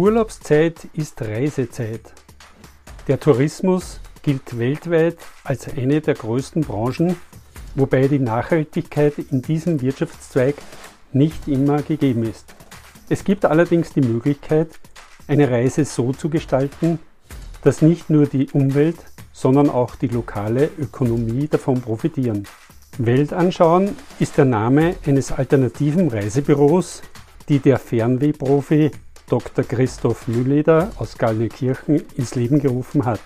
Urlaubszeit ist Reisezeit. Der Tourismus gilt weltweit als eine der größten Branchen, wobei die Nachhaltigkeit in diesem Wirtschaftszweig nicht immer gegeben ist. Es gibt allerdings die Möglichkeit, eine Reise so zu gestalten, dass nicht nur die Umwelt, sondern auch die lokale Ökonomie davon profitieren. Weltanschauen ist der Name eines alternativen Reisebüros, die der Fernwehprofi Dr. Christoph Mühleder aus Gallneukirchen ins Leben gerufen hat.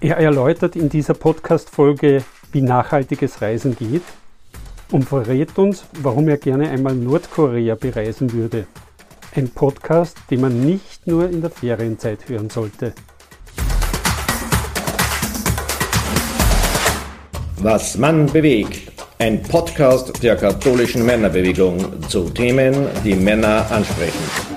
Er erläutert in dieser Podcast-Folge, wie nachhaltiges Reisen geht und verrät uns, warum er gerne einmal Nordkorea bereisen würde. Ein Podcast, den man nicht nur in der Ferienzeit hören sollte. Was Mann bewegt. Ein Podcast der katholischen Männerbewegung zu Themen, die Männer ansprechen.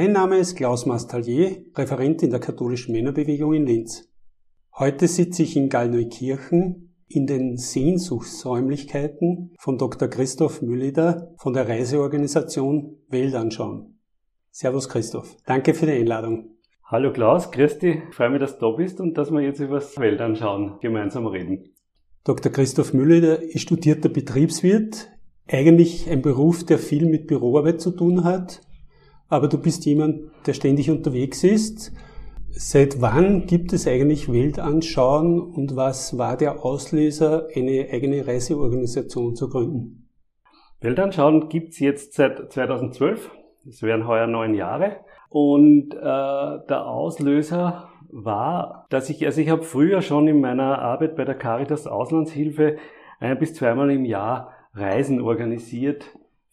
Mein Name ist Klaus Mastallier, Referent in der katholischen Männerbewegung in Linz. Heute sitze ich in Gallneukirchen in den Sehnsuchtsräumlichkeiten von Dr. Christoph Mülleder von der Reiseorganisation Welt anschauen. Servus Christoph, danke für die Einladung. Hallo Klaus, grüß dich, freue mich, dass du da bist und dass wir jetzt über das Weltanschauen gemeinsam reden. Dr. Christoph Mülleder ist studierter Betriebswirt, eigentlich ein Beruf, der viel mit Büroarbeit zu tun hat aber du bist jemand, der ständig unterwegs ist. Seit wann gibt es eigentlich Weltanschauen und was war der Auslöser, eine eigene Reiseorganisation zu gründen? Weltanschauen gibt's jetzt seit 2012. Das wären heuer neun Jahre. Und äh, der Auslöser war, dass ich, also ich habe früher schon in meiner Arbeit bei der Caritas Auslandshilfe ein bis zweimal im Jahr Reisen organisiert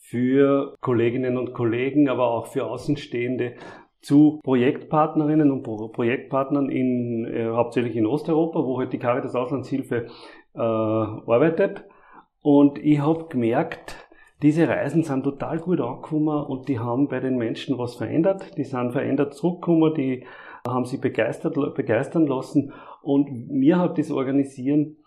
für Kolleginnen und Kollegen, aber auch für Außenstehende zu Projektpartnerinnen und Projektpartnern in, äh, hauptsächlich in Osteuropa, wo halt die Caritas Auslandshilfe äh, arbeitet. Und ich habe gemerkt, diese Reisen sind total gut angekommen und die haben bei den Menschen was verändert. Die sind verändert zurückgekommen, die haben sich begeistert, begeistern lassen. Und mir hat das Organisieren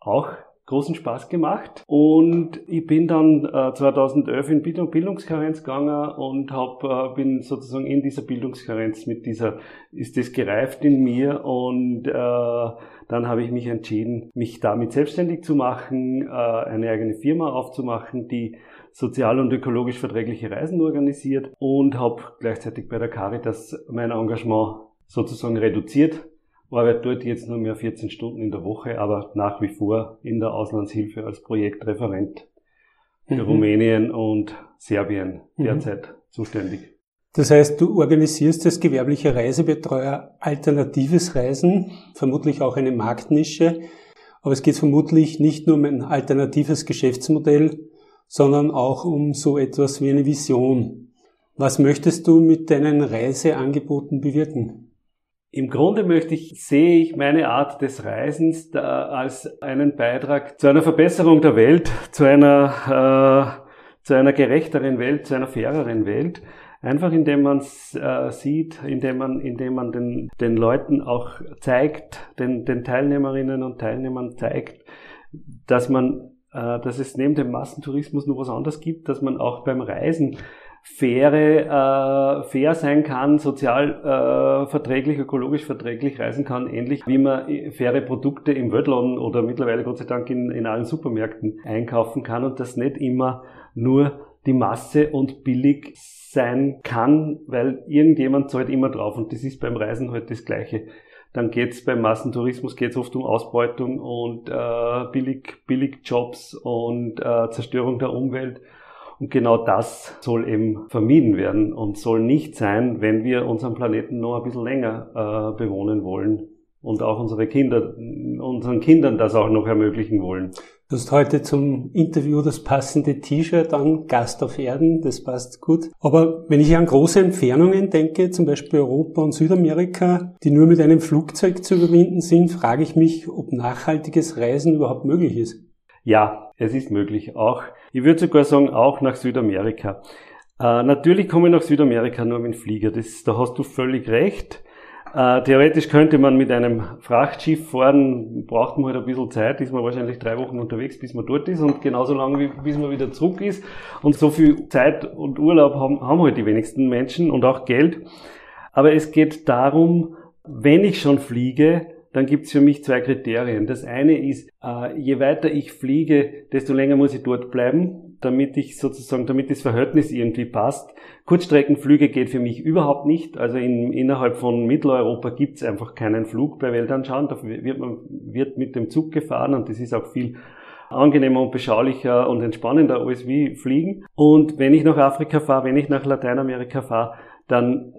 auch großen Spaß gemacht. Und ich bin dann äh, 2011 in Bildung, Bildungskarenz gegangen und hab, äh, bin sozusagen in dieser Bildungskarenz mit dieser, ist das gereift in mir und äh, dann habe ich mich entschieden, mich damit selbstständig zu machen, äh, eine eigene Firma aufzumachen, die sozial und ökologisch verträgliche Reisen organisiert und habe gleichzeitig bei der Caritas mein Engagement sozusagen reduziert arbeite dort jetzt nur mehr 14 Stunden in der Woche, aber nach wie vor in der Auslandshilfe als Projektreferent für mhm. Rumänien und Serbien mhm. derzeit mhm. zuständig. Das heißt, du organisierst als gewerblicher Reisebetreuer alternatives Reisen, vermutlich auch eine Marktnische, aber es geht vermutlich nicht nur um ein alternatives Geschäftsmodell, sondern auch um so etwas wie eine Vision. Was möchtest du mit deinen Reiseangeboten bewirken? Im Grunde möchte ich, sehe ich meine Art des Reisens als einen Beitrag zu einer Verbesserung der Welt, zu einer, äh, zu einer gerechteren Welt, zu einer faireren Welt. Einfach indem man es äh, sieht, indem man, indem man den, den Leuten auch zeigt, den, den Teilnehmerinnen und Teilnehmern zeigt, dass man, äh, dass es neben dem Massentourismus noch was anderes gibt, dass man auch beim Reisen faire, äh, fair sein kann, sozial äh, verträglich, ökologisch verträglich reisen kann, ähnlich wie man faire Produkte im Weltladen oder mittlerweile Gott sei Dank in, in allen Supermärkten einkaufen kann und das nicht immer nur die Masse und billig sein kann, weil irgendjemand zahlt immer drauf und das ist beim Reisen halt das Gleiche. Dann geht's beim Massentourismus geht's oft um Ausbeutung und äh, billig, billig Jobs und äh, Zerstörung der Umwelt. Und genau das soll eben vermieden werden und soll nicht sein, wenn wir unseren Planeten noch ein bisschen länger äh, bewohnen wollen und auch unsere Kinder, unseren Kindern das auch noch ermöglichen wollen. Du hast heute zum Interview das passende T-Shirt an, Gast auf Erden, das passt gut. Aber wenn ich an große Entfernungen denke, zum Beispiel Europa und Südamerika, die nur mit einem Flugzeug zu überwinden sind, frage ich mich, ob nachhaltiges Reisen überhaupt möglich ist. Ja, es ist möglich. Auch, ich würde sogar sagen, auch nach Südamerika. Äh, natürlich komme ich nach Südamerika nur mit dem Flieger. Das, da hast du völlig recht. Äh, theoretisch könnte man mit einem Frachtschiff fahren, braucht man halt ein bisschen Zeit, ist man wahrscheinlich drei Wochen unterwegs, bis man dort ist und genauso lange, wie, bis man wieder zurück ist. Und so viel Zeit und Urlaub haben, haben halt die wenigsten Menschen und auch Geld. Aber es geht darum, wenn ich schon fliege, dann gibt es für mich zwei Kriterien. Das eine ist, äh, je weiter ich fliege, desto länger muss ich dort bleiben, damit ich sozusagen, damit das Verhältnis irgendwie passt. Kurzstreckenflüge geht für mich überhaupt nicht. Also in, innerhalb von Mitteleuropa gibt es einfach keinen Flug bei Weltanschauen. Da wird man wird mit dem Zug gefahren und das ist auch viel angenehmer und beschaulicher und entspannender als wie fliegen. Und wenn ich nach Afrika fahre, wenn ich nach Lateinamerika fahre, dann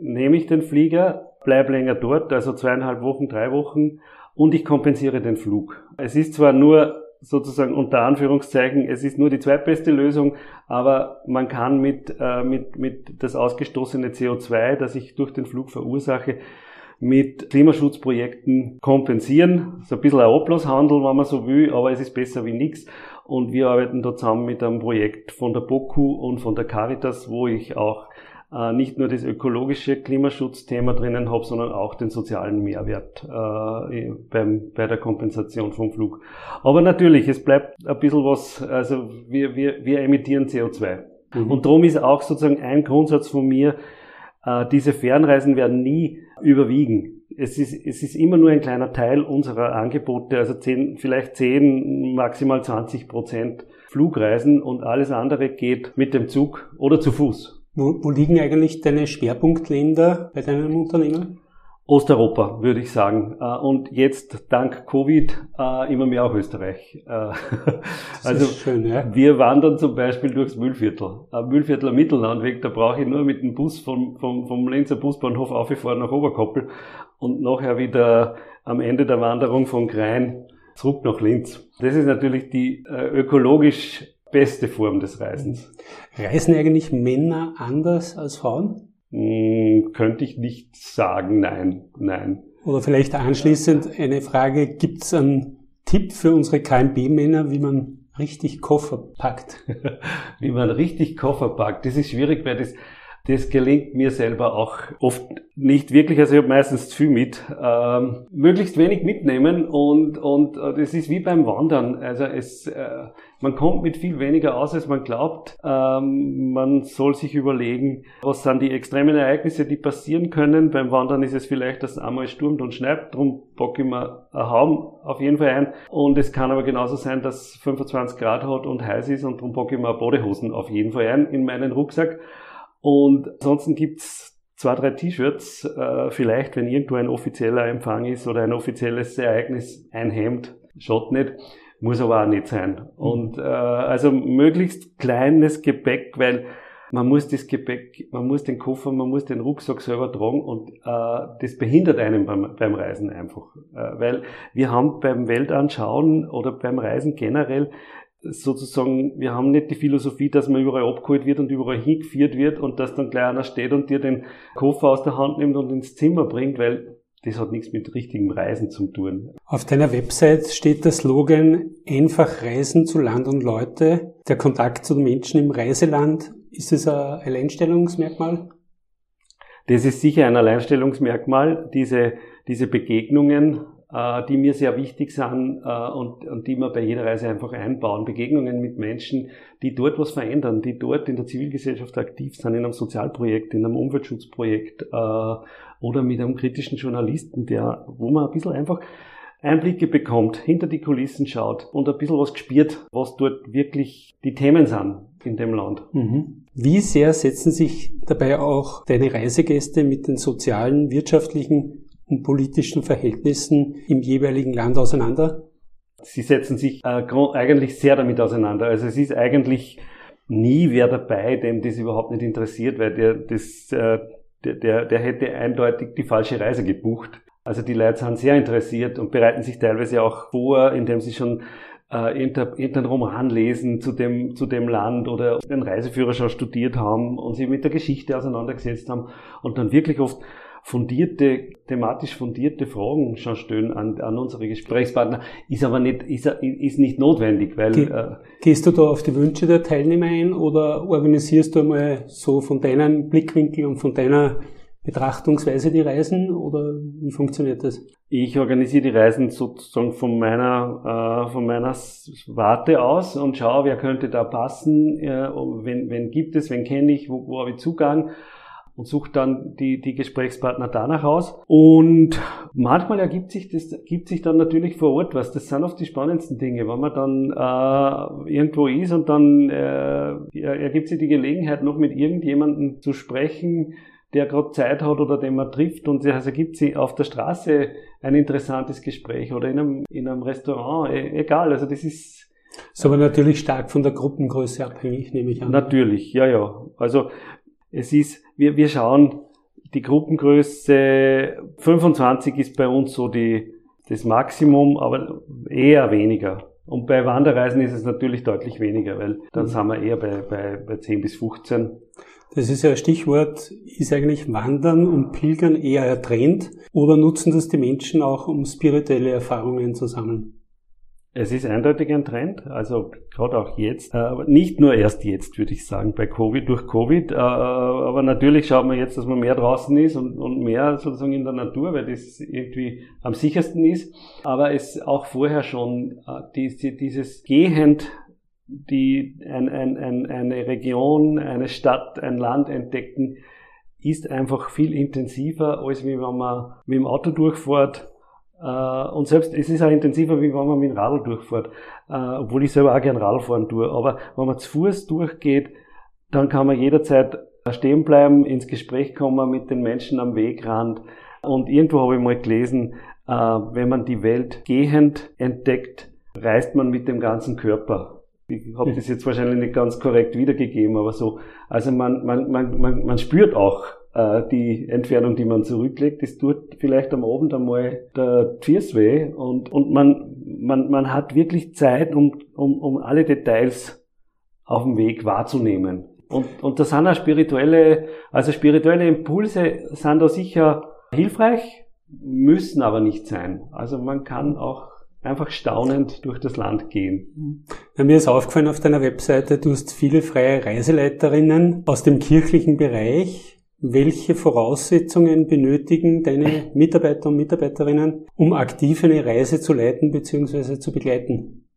nehme ich den Flieger, bleib länger dort, also zweieinhalb Wochen, drei Wochen und ich kompensiere den Flug. Es ist zwar nur sozusagen unter Anführungszeichen, es ist nur die zweitbeste Lösung, aber man kann mit, äh, mit, mit das ausgestoßene CO2, das ich durch den Flug verursache, mit Klimaschutzprojekten kompensieren. So ein bisschen ein Oblaushandel, wenn man so will, aber es ist besser wie nichts. Und wir arbeiten da zusammen mit einem Projekt von der BOKU und von der Caritas, wo ich auch nicht nur das ökologische Klimaschutzthema drinnen habe, sondern auch den sozialen Mehrwert äh, beim, bei der Kompensation vom Flug. Aber natürlich, es bleibt ein bisschen was, also wir, wir, wir emittieren CO2. Mhm. Und darum ist auch sozusagen ein Grundsatz von mir, äh, diese Fernreisen werden nie überwiegen. Es ist, es ist immer nur ein kleiner Teil unserer Angebote, also 10, vielleicht 10, maximal 20 Prozent Flugreisen und alles andere geht mit dem Zug oder zu Fuß. Wo, wo liegen eigentlich deine Schwerpunktländer bei deinem Unternehmen? Osteuropa, würde ich sagen. Äh, und jetzt dank Covid äh, immer mehr auch Österreich. Äh, also schön, ja? wir wandern zum Beispiel durchs Mühlviertel. Mühlviertler Mittellandweg, da brauche ich nur mit dem Bus vom, vom, vom Linzer Busbahnhof aufgefahren nach Oberkoppel und nachher wieder am Ende der Wanderung von Grein zurück nach Linz. Das ist natürlich die ökologisch beste Form des Reisens. Reisen eigentlich Männer anders als Frauen? Hm, könnte ich nicht sagen, nein, nein. Oder vielleicht anschließend eine Frage, gibt es einen Tipp für unsere KMB-Männer, wie man richtig Koffer packt? wie man richtig Koffer packt, das ist schwierig, weil das das gelingt mir selber auch oft nicht wirklich. Also ich habe meistens zu viel mit. Ähm, möglichst wenig mitnehmen und, und äh, das ist wie beim Wandern. Also es, äh, man kommt mit viel weniger aus, als man glaubt. Ähm, man soll sich überlegen, was sind die extremen Ereignisse, die passieren können. Beim Wandern ist es vielleicht, dass es einmal stürmt und schneit. Darum packe ich mir ein Haum auf jeden Fall ein. Und es kann aber genauso sein, dass es 25 Grad hat und heiß ist und darum packe ich mir Badehosen auf jeden Fall ein in meinen Rucksack. Und ansonsten gibt's zwei, drei T-Shirts, äh, vielleicht, wenn irgendwo ein offizieller Empfang ist oder ein offizielles Ereignis, ein Hemd, schaut nicht, muss aber auch nicht sein. Und äh, also möglichst kleines Gepäck, weil man muss das Gepäck, man muss den Koffer, man muss den Rucksack selber tragen und äh, das behindert einen beim, beim Reisen einfach. Äh, weil wir haben beim Weltanschauen oder beim Reisen generell sozusagen, wir haben nicht die Philosophie, dass man überall abgeholt wird und überall hingeführt wird und dass dann gleich einer steht und dir den Koffer aus der Hand nimmt und ins Zimmer bringt, weil das hat nichts mit richtigem Reisen zu tun. Auf deiner Website steht der Slogan einfach Reisen zu Land und Leute. Der Kontakt zu den Menschen im Reiseland, ist es ein Alleinstellungsmerkmal? Das ist sicher ein Alleinstellungsmerkmal, diese, diese Begegnungen äh, die mir sehr wichtig sind äh, und, und die wir bei jeder Reise einfach einbauen. Begegnungen mit Menschen, die dort was verändern, die dort in der Zivilgesellschaft aktiv sind, in einem Sozialprojekt, in einem Umweltschutzprojekt äh, oder mit einem kritischen Journalisten, der, wo man ein bisschen einfach Einblicke bekommt, hinter die Kulissen schaut und ein bisschen was gespürt, was dort wirklich die Themen sind in dem Land. Mhm. Wie sehr setzen sich dabei auch deine Reisegäste mit den sozialen, wirtschaftlichen und politischen Verhältnissen im jeweiligen Land auseinander? Sie setzen sich äh, eigentlich sehr damit auseinander. Also es ist eigentlich nie wer dabei, dem das überhaupt nicht interessiert, weil der, das, äh, der, der, hätte eindeutig die falsche Reise gebucht. Also die Leute sind sehr interessiert und bereiten sich teilweise auch vor, indem sie schon äh, irgendeinen Roman lesen zu dem, zu dem Land oder den Reiseführer schon studiert haben und sich mit der Geschichte auseinandergesetzt haben und dann wirklich oft fundierte, thematisch fundierte Fragen schon stellen an, an unsere Gesprächspartner, ist aber nicht, ist, ist nicht notwendig, weil. Ge äh, gehst du da auf die Wünsche der Teilnehmer ein oder organisierst du einmal so von deinem Blickwinkel und von deiner Betrachtungsweise die Reisen oder wie funktioniert das? Ich organisiere die Reisen sozusagen von meiner, äh, von meiner Warte aus und schaue, wer könnte da passen, äh, wenn, wenn gibt es, wen kenne ich, wo, wo habe ich Zugang und suche dann die, die Gesprächspartner danach aus. Und manchmal ergibt sich das, ergibt sich dann natürlich vor Ort was. Das sind oft die spannendsten Dinge, wenn man dann äh, irgendwo ist und dann äh, ergibt sich die Gelegenheit, noch mit irgendjemandem zu sprechen, der gerade Zeit hat oder den man trifft und es ergibt sich auf der Straße ein interessantes Gespräch oder in einem, in einem Restaurant, e, egal, also das ist... Ist aber natürlich stark von der Gruppengröße abhängig, nehme ich an. Natürlich, ja, ja. Also es ist, wir, wir schauen, die Gruppengröße 25 ist bei uns so die, das Maximum, aber eher weniger. Und bei Wanderreisen ist es natürlich deutlich weniger, weil dann mhm. sind wir eher bei, bei, bei 10 bis 15. Das ist ja ein Stichwort, ist eigentlich Wandern und Pilgern eher ein Trend oder nutzen das die Menschen auch, um spirituelle Erfahrungen zu sammeln? Es ist eindeutig ein Trend, also gerade auch jetzt, äh, nicht nur erst jetzt, würde ich sagen, bei Covid, durch Covid, äh, aber natürlich schaut man jetzt, dass man mehr draußen ist und, mehr sozusagen in der Natur, weil das irgendwie am sichersten ist, aber es auch vorher schon äh, die, dieses Gehend die ein, ein, ein, eine Region, eine Stadt, ein Land entdecken, ist einfach viel intensiver, als wenn man mit dem Auto durchfährt. äh, und selbst, es ist auch intensiver, wie wenn man mit dem Radl durchfährt, äh, obwohl ich selber auch gern Radl fahren tue. Aber wenn man zu Fuß durchgeht, dann kann man jederzeit stehen bleiben, ins Gespräch kommen mit den Menschen am Wegrand. Und irgendwo habe ich mal gelesen, äh, wenn man die Welt gehend entdeckt, reist man mit dem ganzen Körper. Ich habe das jetzt wahrscheinlich nicht ganz korrekt wiedergegeben, aber so. Also man, man, man, man, man spürt auch äh, die Entfernung, die man zurücklegt, das tut vielleicht am Abend einmal der Tschüss weh und, und man, man, man hat wirklich Zeit, um, um, um alle Details auf dem Weg wahrzunehmen. Und, und da sind auch spirituelle, also spirituelle Impulse sind da sicher hilfreich, müssen aber nicht sein. Also man kann auch einfach staunend durch das Land gehen. Ja, mir ist aufgefallen auf deiner Webseite, du hast viele freie Reiseleiterinnen aus dem kirchlichen Bereich welche Voraussetzungen benötigen deine Mitarbeiter und Mitarbeiterinnen, um aktiv eine Reise zu leiten bzw. zu begleiten?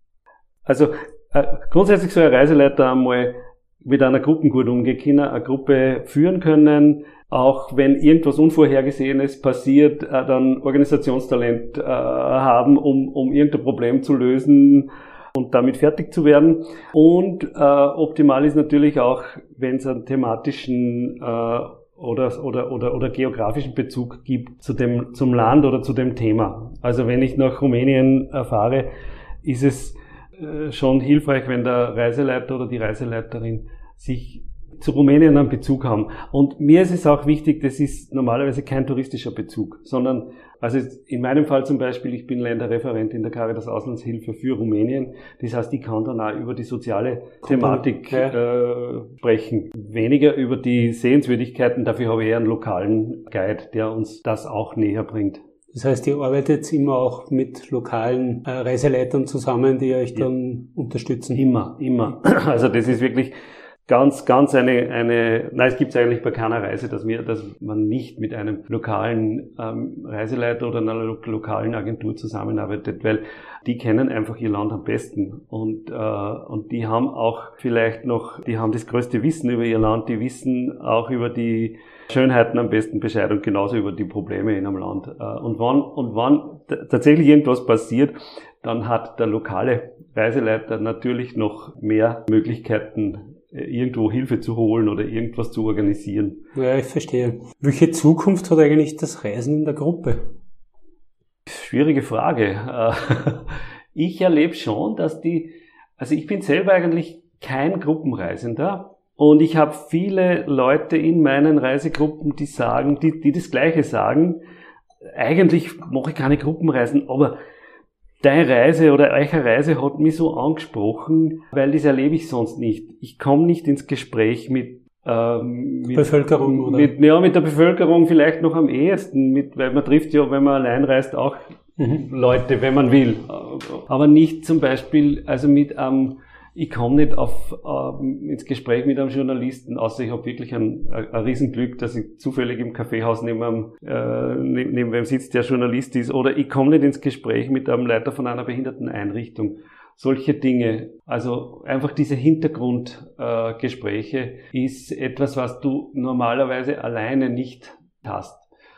Also äh, grundsätzlich soll ein Reiseleiter einmal mit einer Gruppe gut umgehen können, eine Gruppe führen können, auch wenn irgendwas Unvorhergesehenes passiert, äh, dann Organisationstalent äh, haben, um, um irgendein Problem zu lösen und damit fertig zu werden. Und äh, optimal ist natürlich auch, wenn es einen thematischen äh, oder, oder, oder, oder geografischen Bezug gibt zu dem, zum Land oder zu dem Thema. Also wenn ich nach Rumänien erfahre, ist es schon hilfreich, wenn der Reiseleiter oder die Reiseleiterin sich zu Rumänien einen Bezug haben. Und mir ist es auch wichtig, das ist normalerweise kein touristischer Bezug, sondern also in meinem Fall zum Beispiel, ich bin Länderreferent in der Caritas Auslandshilfe für Rumänien. Das heißt, ich kann dann auch über die soziale Thematik äh, sprechen. Weniger über die Sehenswürdigkeiten, dafür habe ich eher einen lokalen Guide, der uns das auch näher bringt. Das heißt, ihr arbeitet immer auch mit lokalen äh, Reiseleitern zusammen, die euch dann ja. unterstützen? Immer, immer. Also das ist wirklich ganz, ganz eine, eine, nein, es gibt es eigentlich bei keiner Reise, dass, wir, dass man nicht mit einem lokalen ähm, Reiseleiter oder einer lo lokalen Agentur zusammenarbeitet, weil die kennen einfach ihr Land am besten und, äh, und die haben auch vielleicht noch, die haben das größte Wissen über ihr Land, die wissen auch über die Schönheiten am besten Bescheid und genauso über die Probleme in einem Land. Äh, und wann, und wann tatsächlich irgendwas passiert, dann hat der lokale Reiseleiter natürlich noch mehr Möglichkeiten, irgendwo Hilfe zu holen oder irgendwas zu organisieren. Ja, ich verstehe. Welche Zukunft hat eigentlich das Reisen in der Gruppe? Schwierige Frage. Ich erlebe schon, dass die, also ich bin selber eigentlich kein Gruppenreisender und ich habe viele Leute in meinen Reisegruppen, die sagen, die, die das Gleiche sagen. Eigentlich mache ich keine Gruppenreisen, aber Deine Reise oder eure Reise hat mich so angesprochen, weil das erlebe ich sonst nicht. Ich komme nicht ins Gespräch mit, ähm, mit Bevölkerung oder? Mit, ja, mit der Bevölkerung vielleicht noch am ehesten, mit, weil man trifft ja, wenn man allein reist, auch mhm. Leute, wenn man will. Aber nicht zum Beispiel, also mit einem, ähm, ich komme nicht auf, äh, ins Gespräch mit einem Journalisten, außer ich habe wirklich ein, ein, Riesenglück, dass ich zufällig im Kaffeehaus neben einem, äh, neben, neben wem sitzt, der Journalist ist. Oder ich komme nicht ins Gespräch mit einem Leiter von einer Behinderteneinrichtung. Solche Dinge, also einfach diese Hintergrundgespräche äh, ist etwas, was du normalerweise alleine nicht hast.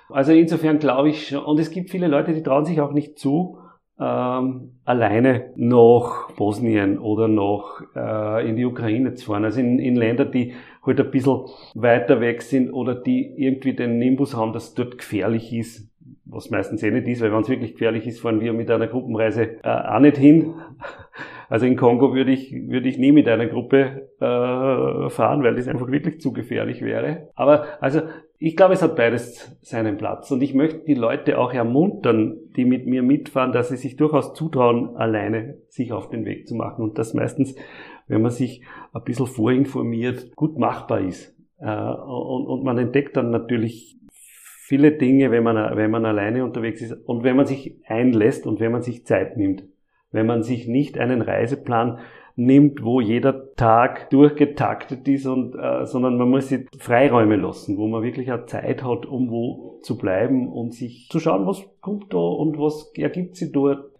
Also insofern glaube ich schon, und es gibt viele Leute, die trauen sich auch nicht zu, ähm, alleine nach Bosnien oder nach äh, in die Ukraine zu fahren. Also in, in Länder, die halt ein bisschen weiter weg sind oder die irgendwie den Nimbus haben, dass dort gefährlich ist, was meistens eh nicht ist, weil wenn es wirklich gefährlich ist, fahren wir mit einer Gruppenreise äh, auch nicht hin. Also in Kongo würde ich, würde ich nie mit einer Gruppe äh, fahren, weil das einfach wirklich zu gefährlich wäre. Aber also ich glaube, es hat beides seinen Platz. Und ich möchte die Leute auch ermuntern, die mit mir mitfahren, dass sie sich durchaus zutrauen, alleine sich auf den Weg zu machen. Und das meistens, wenn man sich ein bisschen vorinformiert, gut machbar ist. Äh, und man entdeckt dann natürlich viele Dinge, wenn man, wenn man alleine unterwegs ist und wenn man sich einlässt und wenn man sich Zeit nimmt. Wenn man sich nicht einen Reiseplan nimmt, wo jeder Tag durchgetaktet ist und äh, sondern man muss sich Freiräume lassen, wo man wirklich auch Zeit hat, um wo zu bleiben und sich zu schauen, was kommt da und was ergibt sich dort.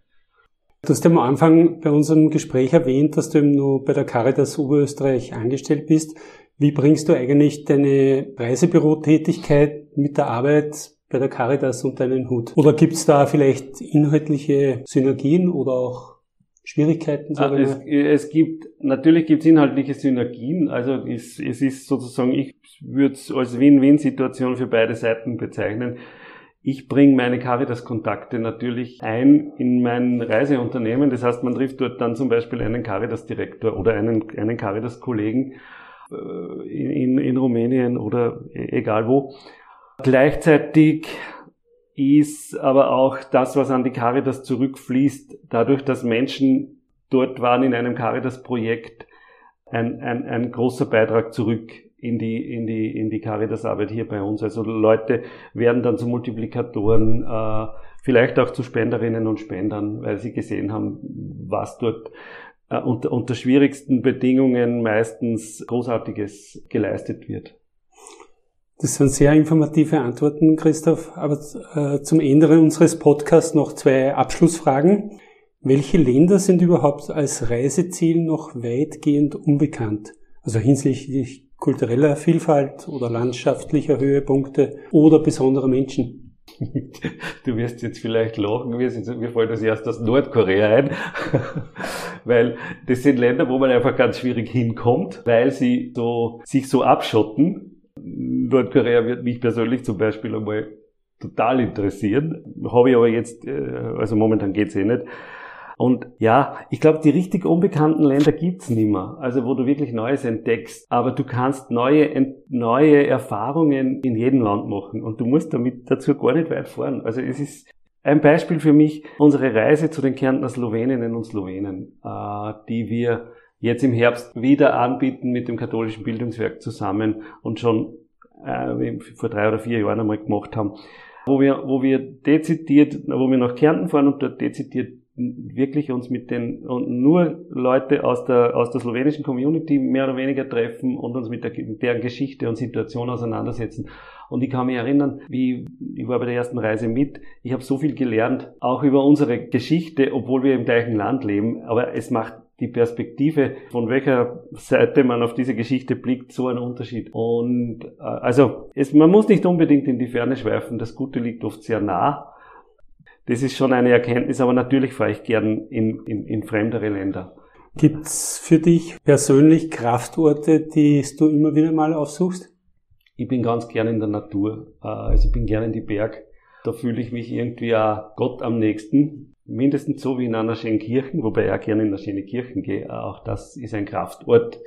Du hast am Anfang bei unserem Gespräch erwähnt, dass du eben nur bei der Caritas Oberösterreich angestellt bist. Wie bringst du eigentlich deine Reisebürotätigkeit mit der Arbeit bei der Caritas unter einen Hut? Oder gibt es da vielleicht inhaltliche Synergien oder auch Schwierigkeiten? Ah, es, es, gibt, natürlich gibt es inhaltliche Synergien. Also es, es ist sozusagen, ich würde es als Win-Win-Situation für beide Seiten bezeichnen. Ich bringe meine Caritas-Kontakte natürlich ein in mein Reiseunternehmen. Das heißt, man trifft dort dann zum Beispiel einen Caritas-Direktor oder einen, einen Caritas-Kollegen äh, in, in Rumänien oder e, egal wo. Gleichzeitig ist aber auch das, was an die Caritas zurückfließt, dadurch, dass Menschen dort waren in einem Caritas-Projekt, ein, ein, ein großer Beitrag zurück in die, in die, in die Caritas-Arbeit hier bei uns. Also Leute werden dann zu Multiplikatoren, äh, vielleicht auch zu Spenderinnen und Spendern, weil sie gesehen haben, was dort äh, unter, unter schwierigsten Bedingungen meistens Großartiges geleistet wird. Das sind sehr informative Antworten, Christoph. Aber äh, zum Ende unseres Podcasts noch zwei Abschlussfragen. Welche Länder sind überhaupt als Reiseziel noch weitgehend unbekannt? Also hinsichtlich kultureller Vielfalt oder landschaftlicher Höhepunkte oder besonderer Menschen? Du wirst jetzt vielleicht lachen, mir, sind, mir fällt das erst aus Nordkorea ein, weil das sind Länder, wo man einfach ganz schwierig hinkommt, weil sie so, sich so abschotten Nordkorea wird mich persönlich zum Beispiel einmal total interessieren. Habe ich aber jetzt, äh, also momentan geht's eh nicht. Und ja, ich glaube, die richtig unbekannten Länder gibt's nicht mehr. Also wo du wirklich Neues entdeckst. Aber du kannst neue, neue Erfahrungen in jedem Land machen. Und du musst damit dazu gar nicht weit fahren. Also es ist ein Beispiel für mich unsere Reise zu den Kärntner Sloweninnen und Slowenen, äh, die wir jetzt im Herbst wieder anbieten mit dem katholischen Bildungswerk zusammen und schon äh, vor drei oder vier Jahren einmal gemacht haben, wo wir, wo wir dezidiert, wo wir nach Kärnten fahren und dort dezidiert wirklich uns mit den und nur Leute aus der aus der slowenischen Community mehr oder weniger treffen und uns mit, der, mit deren Geschichte und Situation auseinandersetzen. Und ich kann mich erinnern, wie ich war bei der ersten Reise mit. Ich habe so viel gelernt, auch über unsere Geschichte, obwohl wir im gleichen Land leben. Aber es macht die Perspektive, von welcher Seite man auf diese Geschichte blickt, so ein Unterschied. Und äh, also es, man muss nicht unbedingt in die Ferne schweifen, das Gute liegt oft sehr nah. Das ist schon eine Erkenntnis, aber natürlich fahre ich gern in, in, in fremdere Länder. Gibt's für dich persönlich Kraftorte, die du immer wieder mal aufsuchst? Ich bin ganz gern in der Natur. Äh, also ich bin gern in die Berg. Da fühle ich mich irgendwie auch Gott am nächsten mindestens so wie in einer schönen Kirche, wobei ich auch gerne in eine schöne Kirche gehe. Auch das ist ein Kraftort,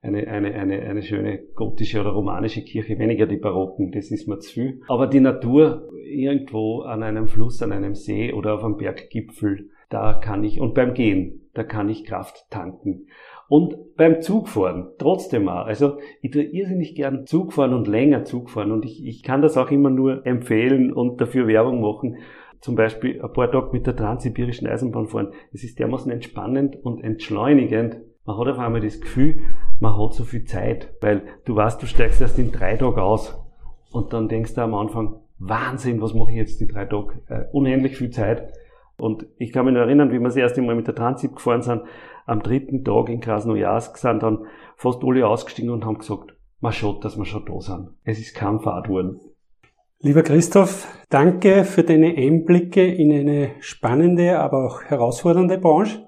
eine, eine, eine, eine schöne gotische oder romanische Kirche, weniger die Barocken, das ist mir zu viel. Aber die Natur irgendwo an einem Fluss, an einem See oder auf einem Berggipfel, da kann ich, und beim Gehen, da kann ich Kraft tanken. Und beim Zugfahren, trotzdem auch. Also ich tue irrsinnig gern Zugfahren und länger Zugfahren und ich, ich kann das auch immer nur empfehlen und dafür Werbung machen zum Beispiel ein paar Tage mit der Transsibirischen Eisenbahn fahren. Es ist dermaßen entspannend und entschleunigend man hat auf einmal das Gefühl, man hat so viel Zeit, weil du weißt, du steigst erst in drei Tagen aus und dann denkst du am Anfang, Wahnsinn, was mache ich jetzt die drei Tage? Äh, unendlich viel Zeit. Und ich kann mich noch erinnern, wie wir das erste Mal mit der Transit gefahren sind, am dritten Tag in Krasnojarsk sind dann fast alle ausgestiegen und haben gesagt, man schaut, dass wir schon da sind. Es ist kein Fahrt worden. Lieber Christoph, danke für deine Einblicke in eine spannende, aber auch herausfordernde Branche.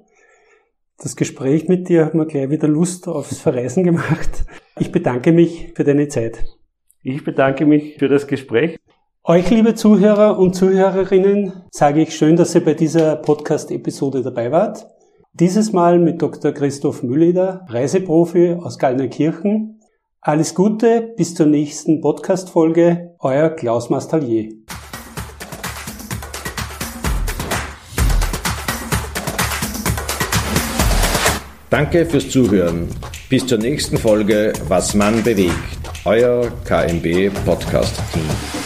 Das Gespräch mit dir hat mir gleich wieder Lust aufs Verreisen gemacht. Ich bedanke mich für deine Zeit. Ich bedanke mich für das Gespräch. Euch, liebe Zuhörer und Zuhörerinnen, sage ich schön, dass ihr bei dieser Podcast-Episode dabei wart. Dieses Mal mit Dr. Christoph Mülleder, Reiseprofi aus Gallnerkirchen. Alles Gute, bis zur nächsten Podcast-Folge. Euer Klaus Mastallier. Danke fürs Zuhören. Bis zur nächsten Folge Was man bewegt. Euer KMB Podcast Team.